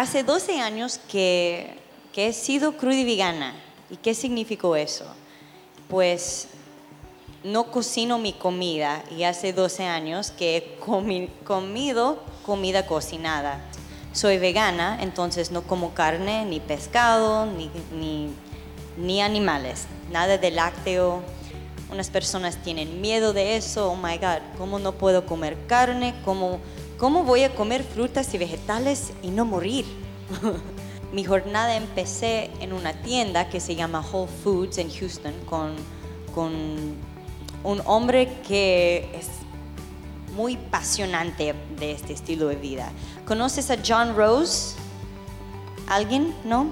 hace 12 años que, he sido vegana. ¿Y qué significó eso? Pues no cocino mi comida y hace 12 años que he comido comida cocinada. Soy vegana, entonces no como carne, ni pescado, ni, ni, ni animales, nada de lácteo. Unas personas tienen miedo de eso, oh my God, ¿cómo no puedo comer carne? ¿Cómo, cómo voy a comer frutas y vegetales y no morir? mi jornada empecé en una tienda que se llama Whole Foods en Houston con, con un hombre que es muy apasionante de este estilo de vida. ¿Conoces a John Rose? ¿Alguien? ¿No?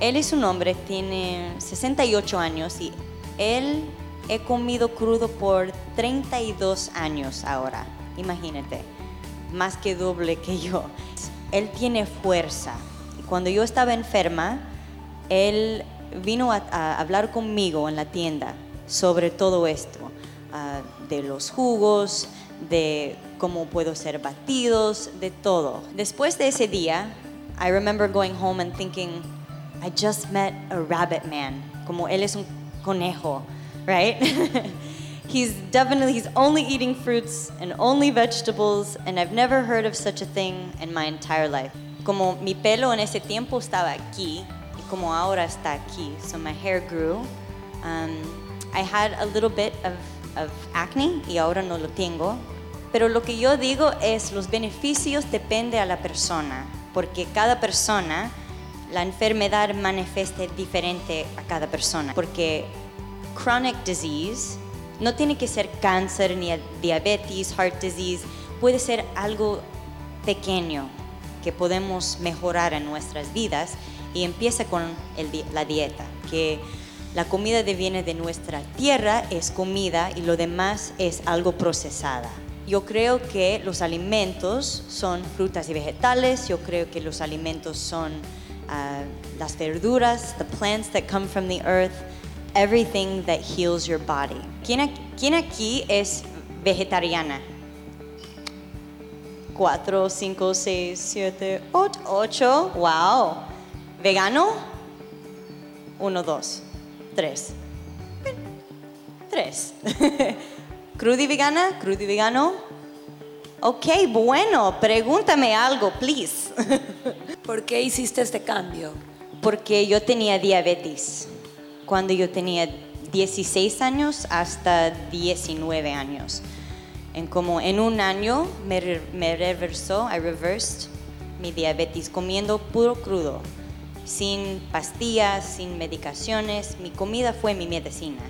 Él es un hombre, tiene 68 años y él he comido crudo por 32 años ahora. Imagínate, más que doble que yo. Él tiene fuerza. Cuando yo estaba enferma, él vino a hablar conmigo en la tienda sobre todo esto, ah, de los jugos, de cómo puedo ser batidos, de todo. Después de ese día, I remember going home and thinking, I just met a rabbit man, como él es un conejo, right? he's definitely he's only eating fruits and only vegetables and I've never heard of such a thing in my entire life. Como mi pelo en ese tiempo estaba aquí y como ahora está aquí, so my hair grew. Um, I had a little bit of, of acne y ahora no lo tengo. Pero lo que yo digo es los beneficios depende a la persona, porque cada persona, la enfermedad manifiesta diferente a cada persona, porque chronic disease no tiene que ser cáncer ni diabetes, heart disease, puede ser algo pequeño que podemos mejorar en nuestras vidas y empieza con la dieta, que la comida que viene de nuestra tierra es comida y lo demás es algo procesada. Yo creo que los alimentos son frutas y vegetales, yo creo que los alimentos son uh, las verduras, the plants that come from the earth, everything that heals your body. ¿Quién, quién aquí es vegetariana? Cuatro, cinco, seis, siete, ocho, ocho. Wow. ¿Vegano? Uno, dos. Tres. Tres. ¿Crudi vegana? ¿Crudi vegano? Ok, bueno, pregúntame algo, please. ¿Por qué hiciste este cambio? Porque yo tenía diabetes cuando yo tenía 16 años hasta 19 años. En como en un año me, reversó, I reversed mi diabetes comiendo puro crudo sin pastillas, sin medicaciones. Mi comida fue mi medicina.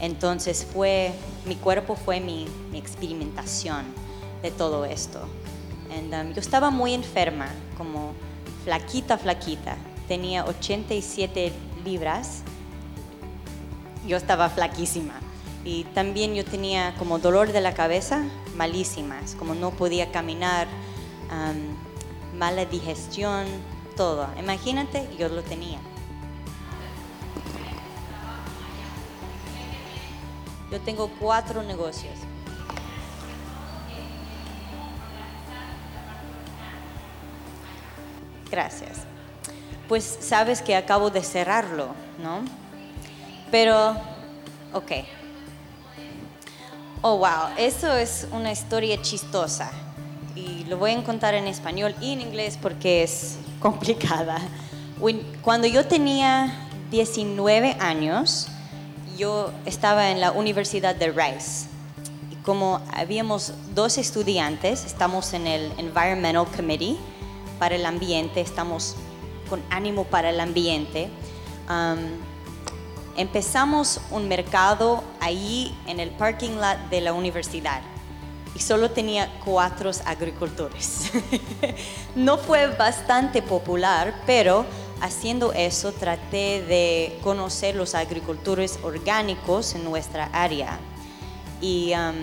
Entonces fue, mi cuerpo fue mi, experimentación de todo esto. Um, yo estaba muy enferma, como flaquita, flaquita. Tenía 87 libras. Yo estaba flaquísima. Y también yo tenía como dolor de la cabeza, malísimas, como no podía caminar, mala digestión, todo. Imagínate, yo lo tenía. Yo tengo cuatro negocios. Gracias. Pues sabes que acabo de cerrarlo, ¿no? Pero, ok. Oh, wow, eso es una historia chistosa. Y lo voy a contar en español y en inglés porque es complicada. Cuando yo tenía 19 años, yo estaba en la Universidad de Rice. Y como habíamos dos estudiantes, estamos en el Environmental Committee para el ambiente, estamos con ánimo para el ambiente. Um, empezamos un mercado ahí en el parking lot de la universidad y solo tenía cuatro agricultores. no fue bastante popular, pero haciendo eso traté de conocer los agricultores orgánicos en nuestra área. Y um,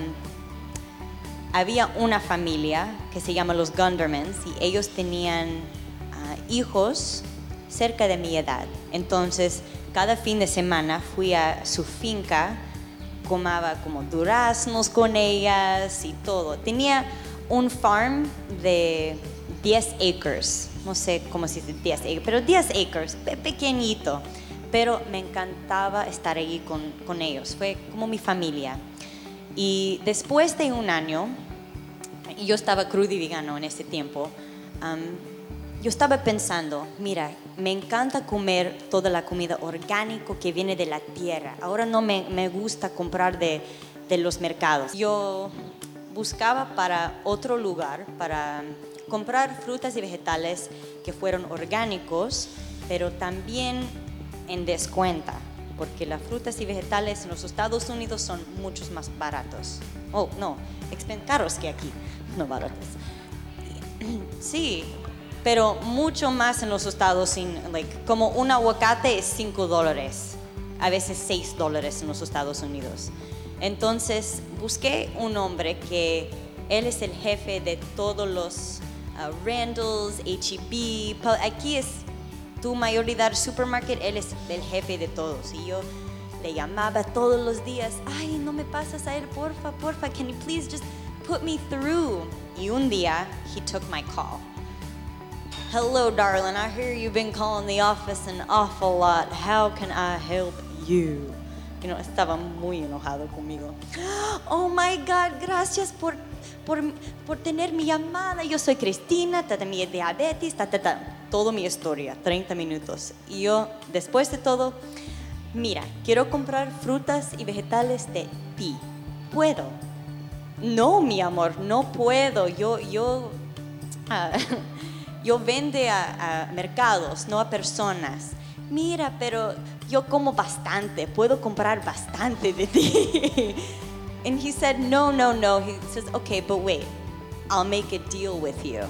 había una familia que se llama los Gundermans y ellos tenían uh, hijos cerca de mi edad. Entonces, cada fin de semana fui a su finca comaba como duraznos con ellas y todo. Tenía un farm de 10 acres no sé cómo se dice 10 acres, pero 10 acres, pe- pequeñito. Pero me encantaba estar ahí con, con ellos, fue como mi familia. Y después de un año, yo estaba crudo y vegano en ese tiempo, yo estaba pensando, mira, me encanta comer toda la comida orgánico que viene de la tierra. Ahora no me, me gusta comprar de, de los mercados. Yo buscaba para otro lugar, para comprar frutas y vegetales que fueron orgánicos, pero también en descuenta, porque las frutas y vegetales en los Estados Unidos son muchos más baratos. Oh, no, caros que aquí, no baratos. Sí, pero mucho más en los Estados Unidos. Like, como un aguacate es 5 dólares, a veces 6 dólares en los Estados Unidos. Entonces busqué un hombre que él es el jefe de todos los uh, Randalls, HEB. Aquí es tu mayoridad supermarket, él es el jefe de todos. Y yo le llamaba todos los días, ay, no me pasas a él, porfa, porfa, can you please just put me through? Y un día, he took my call. Hello, darling, I hear you've been calling the office an awful lot. How can I help you? You know, estaba muy enojado conmigo. Oh my God, gracias por, por, por tener mi llamada. Yo soy Cristina, ta, ta, mi diabetes, ta, ta, ta. Todo mi historia, 30 minutos. Y yo, después de todo, mira, quiero comprar frutas y vegetales de ti. ¿Puedo? No, mi amor, no puedo. Yo, yo, ah, yo vende a, a mercados, no a personas. Mira, pero yo como bastante, puedo comprar bastante de ti. And he said, no, no, no. He says, okay, but wait, I'll make a deal with you.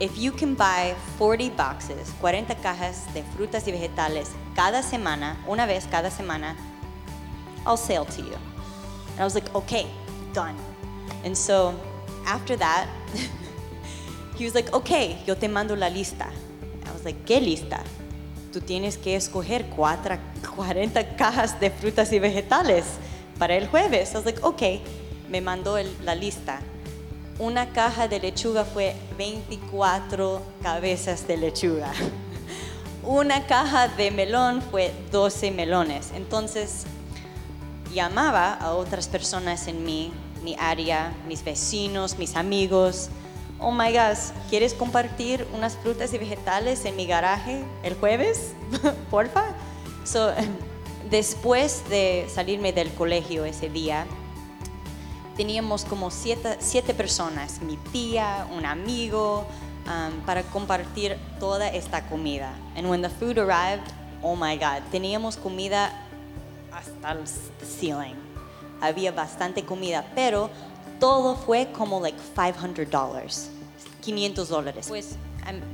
If you can buy 40 boxes, 40 cajas de frutas y vegetales cada semana, una vez cada semana, I'll sell to you. And I was like, okay, done. And so after that, he was like, okay, yo te mando la lista. I was like, ¿qué lista? Tú tienes que escoger cuatro, 40 cajas de frutas y vegetales para el jueves. I was like, okay, me mandó el- la lista. Una caja de lechuga fue 24 cabezas de lechuga. Una caja de melón fue 12 melones. Entonces, llamaba a otras personas en mi, mi área, mis vecinos, mis amigos. Oh my gosh, ¿quieres compartir unas frutas y vegetales en mi garaje el jueves? Porfa. So, después de salirme del colegio ese día, teníamos como siete, siete personas, mi tía, un amigo, um, para compartir toda esta comida. And when the food arrived, oh my God, teníamos comida hasta el ceiling. Había bastante comida, pero todo fue como like 500 dólares, 500 dólares. Pues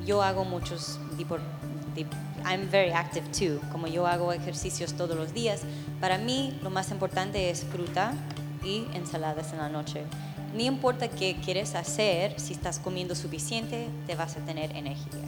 yo hago muchos I'm very active too. Como yo hago ejercicios todos los días, para mí lo más importante es fruta y ensaladas en la noche. No importa qué quieres hacer, si estás comiendo suficiente, te vas a tener energía.